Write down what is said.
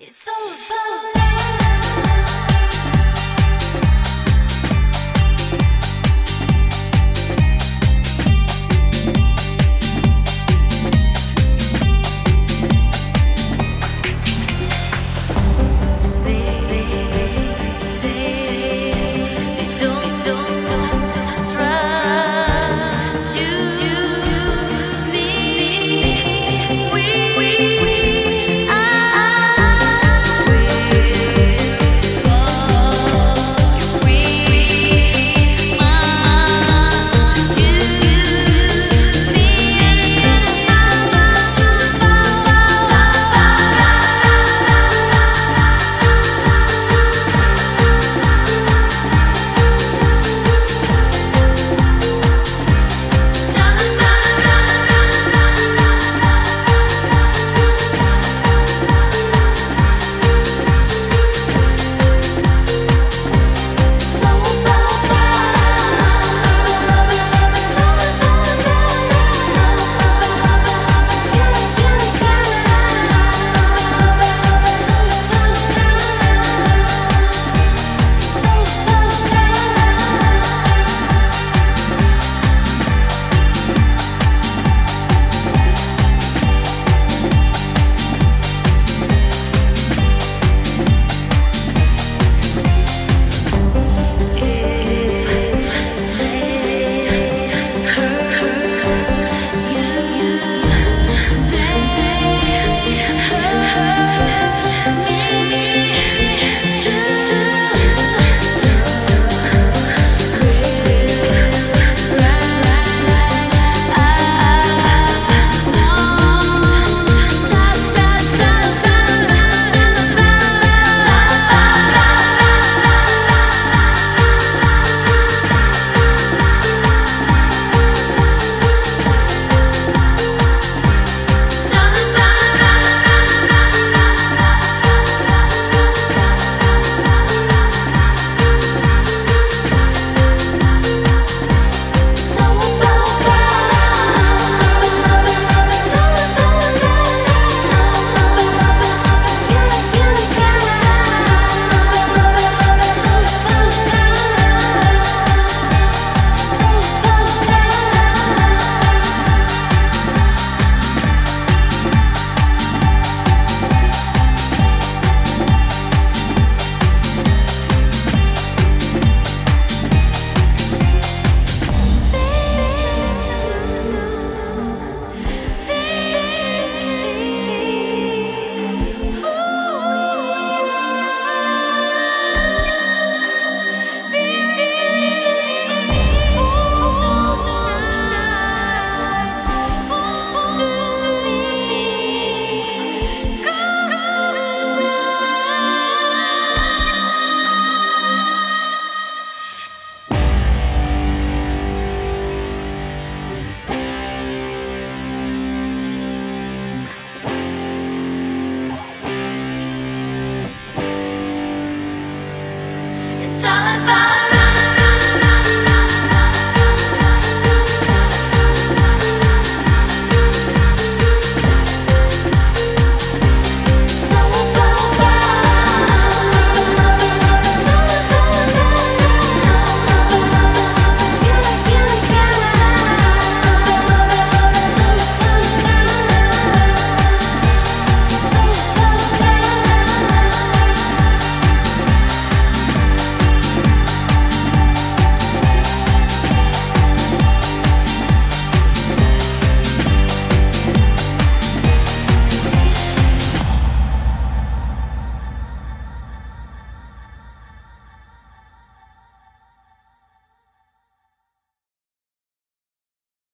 It's all about